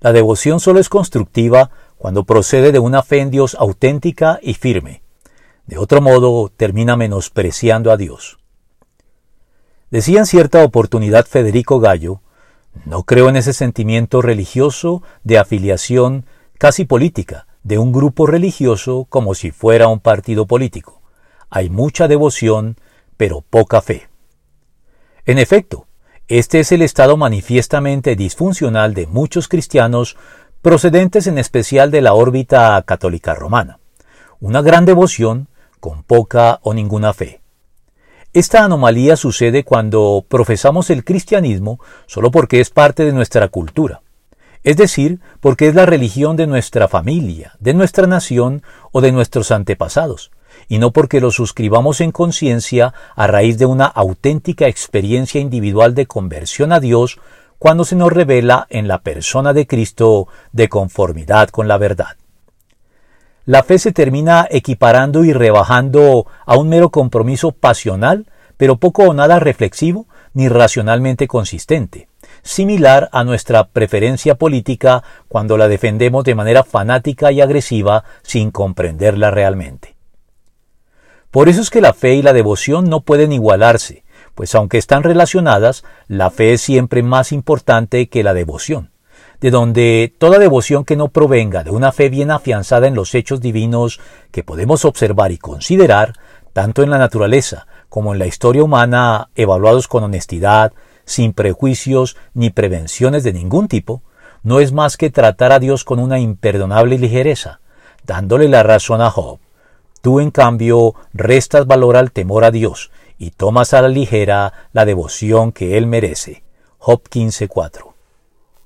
La devoción solo es constructiva cuando procede de una fe en Dios auténtica y firme. De otro modo, termina menospreciando a Dios. Decía en cierta oportunidad Federico Gallo, no creo en ese sentimiento religioso de afiliación casi política de un grupo religioso como si fuera un partido político. Hay mucha devoción, pero poca fe. En efecto, este es el estado manifiestamente disfuncional de muchos cristianos procedentes en especial de la órbita católica romana. Una gran devoción con poca o ninguna fe. Esta anomalía sucede cuando profesamos el cristianismo solo porque es parte de nuestra cultura, es decir, porque es la religión de nuestra familia, de nuestra nación o de nuestros antepasados, y no porque lo suscribamos en conciencia a raíz de una auténtica experiencia individual de conversión a Dios cuando se nos revela en la persona de Cristo de conformidad con la verdad. La fe se termina equiparando y rebajando a un mero compromiso pasional, pero poco o nada reflexivo ni racionalmente consistente, similar a nuestra preferencia política cuando la defendemos de manera fanática y agresiva sin comprenderla realmente. Por eso es que la fe y la devoción no pueden igualarse, pues aunque están relacionadas, la fe es siempre más importante que la devoción, de donde toda devoción que no provenga de una fe bien afianzada en los hechos divinos que podemos observar y considerar, tanto en la naturaleza como en la historia humana, evaluados con honestidad, sin prejuicios ni prevenciones de ningún tipo, no es más que tratar a Dios con una imperdonable ligereza, dándole la razón a Job. Tú, en cambio, restas valor al temor a Dios y tomas a la ligera la devoción que Él merece. Job 15.4